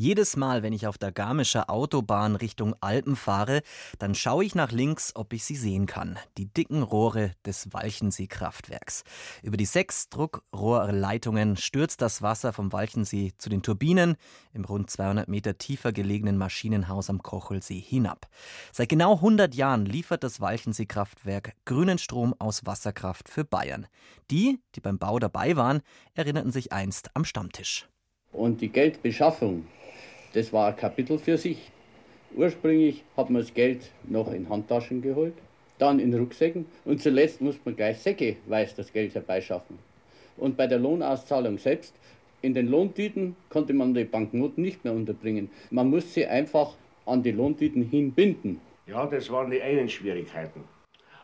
Jedes Mal, wenn ich auf der Garmischer Autobahn Richtung Alpen fahre, dann schaue ich nach links, ob ich sie sehen kann. Die dicken Rohre des Walchensee-Kraftwerks. Über die sechs Druckrohrleitungen stürzt das Wasser vom Walchensee zu den Turbinen im rund 200 Meter tiefer gelegenen Maschinenhaus am Kochelsee hinab. Seit genau 100 Jahren liefert das Walchensee-Kraftwerk grünen Strom aus Wasserkraft für Bayern. Die, die beim Bau dabei waren, erinnerten sich einst am Stammtisch. Und die Geldbeschaffung das war ein Kapitel für sich. Ursprünglich hat man das Geld noch in Handtaschen geholt, dann in Rucksäcken und zuletzt musste man gleich säckeweise das Geld herbeischaffen. Und bei der Lohnauszahlung selbst, in den Lohntüten konnte man die Banknoten nicht mehr unterbringen. Man musste sie einfach an die Lohntüten hinbinden. Ja, das waren die einen Schwierigkeiten.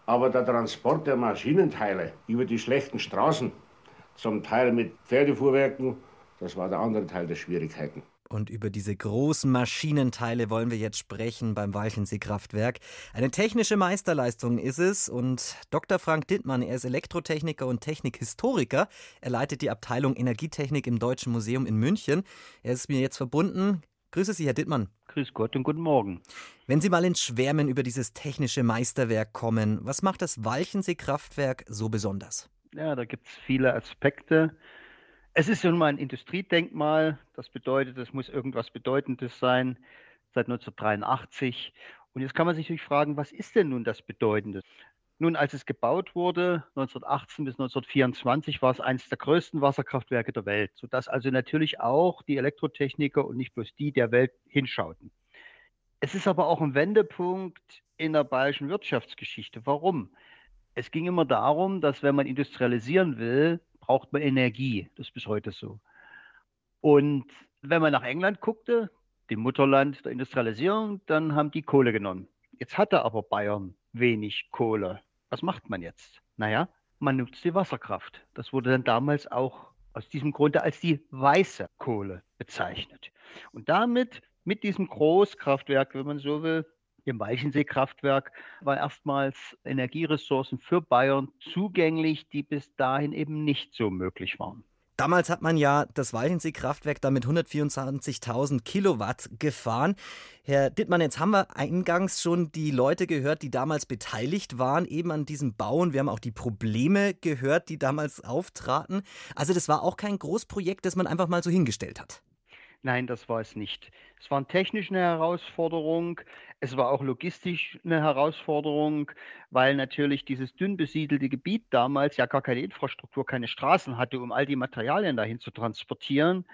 Aber der Transport der Maschinenteile über die schlechten Straßen, zum Teil mit Pferdefuhrwerken, das war der andere Teil der Schwierigkeiten. Und über diese großen Maschinenteile wollen wir jetzt sprechen beim Walchensee-Kraftwerk. Eine technische Meisterleistung ist es. Und Dr. Frank Dittmann, er ist Elektrotechniker und Technikhistoriker. Er leitet die Abteilung Energietechnik im Deutschen Museum in München. Er ist mir jetzt verbunden. Grüße Sie, Herr Dittmann. Grüß Gott und guten Morgen. Wenn Sie mal ins Schwärmen über dieses technische Meisterwerk kommen, was macht das Walchensee-Kraftwerk so besonders? Ja, da gibt es viele Aspekte. Es ist nun mal ein Industriedenkmal. Das bedeutet, es muss irgendwas Bedeutendes sein seit 1983. Und jetzt kann man sich natürlich fragen, was ist denn nun das Bedeutende? Nun, als es gebaut wurde, 1918 bis 1924, war es eines der größten Wasserkraftwerke der Welt, sodass also natürlich auch die Elektrotechniker und nicht bloß die der Welt hinschauten. Es ist aber auch ein Wendepunkt in der bayerischen Wirtschaftsgeschichte. Warum? Es ging immer darum, dass wenn man industrialisieren will, braucht man Energie. Das ist bis heute so. Und wenn man nach England guckte, dem Mutterland der Industrialisierung, dann haben die Kohle genommen. Jetzt hatte aber Bayern wenig Kohle. Was macht man jetzt? Naja, man nutzt die Wasserkraft. Das wurde dann damals auch aus diesem Grunde als die weiße Kohle bezeichnet. Und damit, mit diesem Großkraftwerk, wenn man so will, im Weichensee-Kraftwerk war erstmals Energieressourcen für Bayern zugänglich, die bis dahin eben nicht so möglich waren. Damals hat man ja das Walchensee-Kraftwerk da mit 124.000 Kilowatt gefahren. Herr Dittmann, jetzt haben wir eingangs schon die Leute gehört, die damals beteiligt waren, eben an diesem Bauen. Wir haben auch die Probleme gehört, die damals auftraten. Also das war auch kein Großprojekt, das man einfach mal so hingestellt hat. Nein, das war es nicht. Es war technisch eine Herausforderung. Es war auch logistisch eine Herausforderung, weil natürlich dieses dünn besiedelte Gebiet damals ja gar keine Infrastruktur, keine Straßen hatte, um all die Materialien dahin zu transportieren.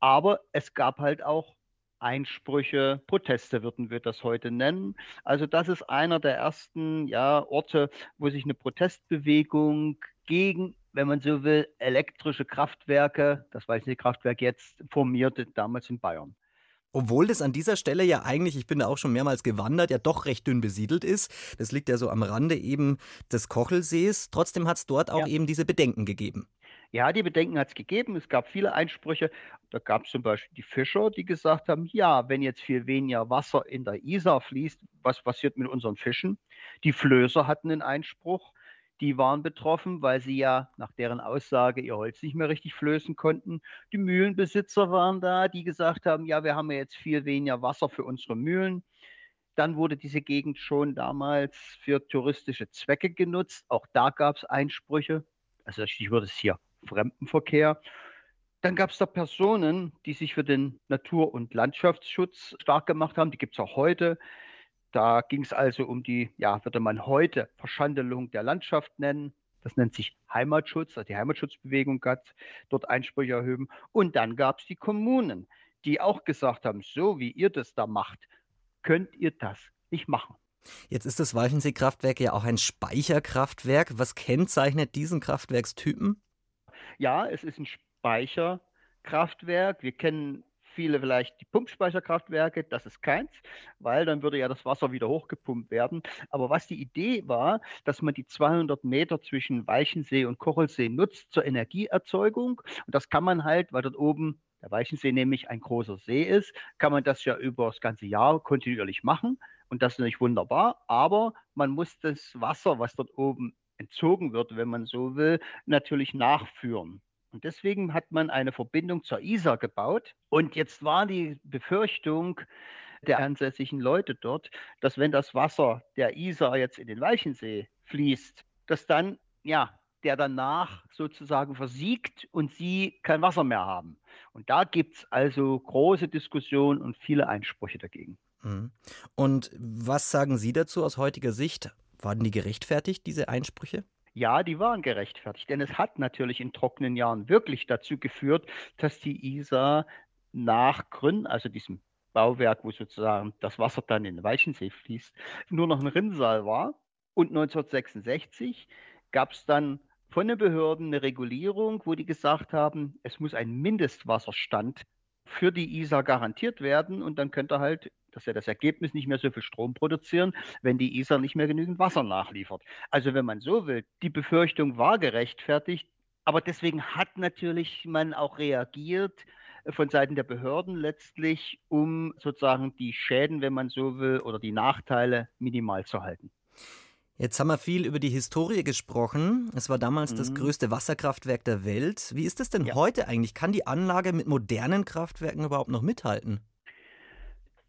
Aber es gab halt auch Einsprüche, Proteste würden wir das heute nennen. Also das ist einer der ersten ja, Orte, wo sich eine Protestbewegung gegen wenn man so will, elektrische Kraftwerke, das weiß nicht, Kraftwerk jetzt, formierte damals in Bayern. Obwohl das an dieser Stelle ja eigentlich, ich bin da auch schon mehrmals gewandert, ja doch recht dünn besiedelt ist. Das liegt ja so am Rande eben des Kochelsees. Trotzdem hat es dort auch ja. eben diese Bedenken gegeben. Ja, die Bedenken hat es gegeben. Es gab viele Einsprüche. Da gab es zum Beispiel die Fischer, die gesagt haben, ja, wenn jetzt viel weniger Wasser in der Isar fließt, was passiert mit unseren Fischen? Die Flößer hatten einen Einspruch die waren betroffen, weil sie ja nach deren Aussage ihr Holz nicht mehr richtig flößen konnten. Die Mühlenbesitzer waren da, die gesagt haben, ja, wir haben ja jetzt viel weniger Wasser für unsere Mühlen. Dann wurde diese Gegend schon damals für touristische Zwecke genutzt. Auch da gab es Einsprüche. Also ich würde es hier Fremdenverkehr. Dann gab es da Personen, die sich für den Natur- und Landschaftsschutz stark gemacht haben. Die gibt es auch heute. Da ging es also um die, ja, würde man heute Verschandelung der Landschaft nennen. Das nennt sich Heimatschutz. Also die Heimatschutzbewegung hat dort Einsprüche erhoben. Und dann gab es die Kommunen, die auch gesagt haben, so wie ihr das da macht, könnt ihr das nicht machen. Jetzt ist das Walchensee-Kraftwerk ja auch ein Speicherkraftwerk. Was kennzeichnet diesen Kraftwerkstypen? Ja, es ist ein Speicherkraftwerk. Wir kennen viele vielleicht die Pumpspeicherkraftwerke, das ist keins, weil dann würde ja das Wasser wieder hochgepumpt werden. Aber was die Idee war, dass man die 200 Meter zwischen Weichensee und Kochelsee nutzt zur Energieerzeugung. Und das kann man halt, weil dort oben der Weichensee nämlich ein großer See ist, kann man das ja über das ganze Jahr kontinuierlich machen Und das ist natürlich wunderbar, aber man muss das Wasser, was dort oben entzogen wird, wenn man so will, natürlich nachführen. Und deswegen hat man eine Verbindung zur Isar gebaut. Und jetzt war die Befürchtung der ansässigen Leute dort, dass wenn das Wasser der Isar jetzt in den Walchensee fließt, dass dann, ja, der danach sozusagen versiegt und sie kein Wasser mehr haben. Und da gibt es also große Diskussionen und viele Einsprüche dagegen. Mhm. Und was sagen Sie dazu aus heutiger Sicht? Waren die gerechtfertigt, diese Einsprüche? Ja, die waren gerechtfertigt, denn es hat natürlich in trockenen Jahren wirklich dazu geführt, dass die Isar nach Grün, also diesem Bauwerk, wo sozusagen das Wasser dann in den Walchensee fließt, nur noch ein Rinnsal war. Und 1966 gab es dann von den Behörden eine Regulierung, wo die gesagt haben, es muss ein Mindestwasserstand für die Isar garantiert werden und dann könnte halt, das ist ja das Ergebnis, nicht mehr so viel Strom produzieren, wenn die Isar nicht mehr genügend Wasser nachliefert. Also wenn man so will, die Befürchtung war gerechtfertigt, aber deswegen hat natürlich man auch reagiert von Seiten der Behörden letztlich, um sozusagen die Schäden, wenn man so will, oder die Nachteile minimal zu halten. Jetzt haben wir viel über die Historie gesprochen. Es war damals mhm. das größte Wasserkraftwerk der Welt. Wie ist es denn ja. heute eigentlich? Kann die Anlage mit modernen Kraftwerken überhaupt noch mithalten?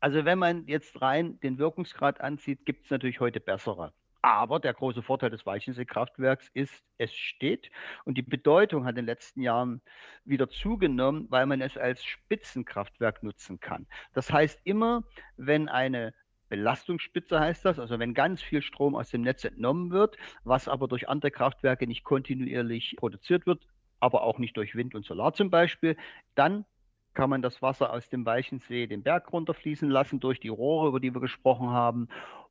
Also wenn man jetzt rein den Wirkungsgrad ansieht, gibt es natürlich heute bessere. Aber der große Vorteil des Weichensee-Kraftwerks ist, es steht und die Bedeutung hat in den letzten Jahren wieder zugenommen, weil man es als Spitzenkraftwerk nutzen kann. Das heißt, immer wenn eine Belastungsspitze heißt das, also wenn ganz viel Strom aus dem Netz entnommen wird, was aber durch andere Kraftwerke nicht kontinuierlich produziert wird, aber auch nicht durch Wind und Solar zum Beispiel, dann kann man das Wasser aus dem Weichensee den Berg runterfließen lassen durch die Rohre, über die wir gesprochen haben.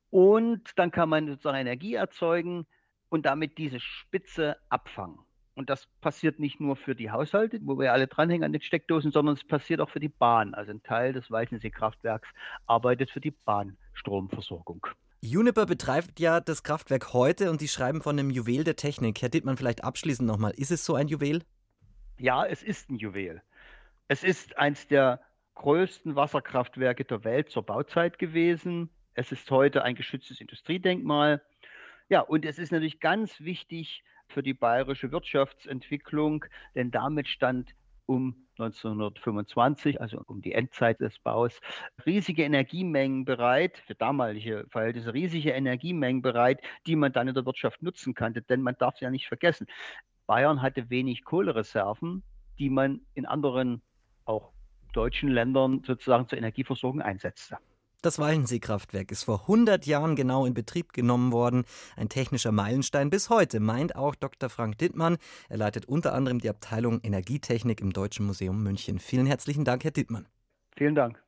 Und dann kann man sozusagen Energie erzeugen und damit diese Spitze abfangen. Und das passiert nicht nur für die Haushalte, wo wir alle dranhängen an den Steckdosen, sondern es passiert auch für die Bahn. Also ein Teil des Walchensee-Kraftwerks arbeitet für die Bahnstromversorgung. Juniper betreibt ja das Kraftwerk heute und Sie schreiben von einem Juwel der Technik. Herr Dittmann, vielleicht abschließend nochmal. Ist es so ein Juwel? Ja, es ist ein Juwel. Es ist eines der größten Wasserkraftwerke der Welt zur Bauzeit gewesen. Es ist heute ein geschütztes Industriedenkmal. Ja, und es ist natürlich ganz wichtig, für die bayerische Wirtschaftsentwicklung, denn damit stand um 1925, also um die Endzeit des Baus, riesige Energiemengen bereit, für damalige Verhältnisse riesige Energiemengen bereit, die man dann in der Wirtschaft nutzen konnte. Denn man darf es ja nicht vergessen, Bayern hatte wenig Kohlereserven, die man in anderen, auch deutschen Ländern sozusagen zur Energieversorgung einsetzte. Das Walchensee-Kraftwerk ist vor 100 Jahren genau in Betrieb genommen worden. Ein technischer Meilenstein bis heute, meint auch Dr. Frank Dittmann. Er leitet unter anderem die Abteilung Energietechnik im Deutschen Museum München. Vielen herzlichen Dank, Herr Dittmann. Vielen Dank.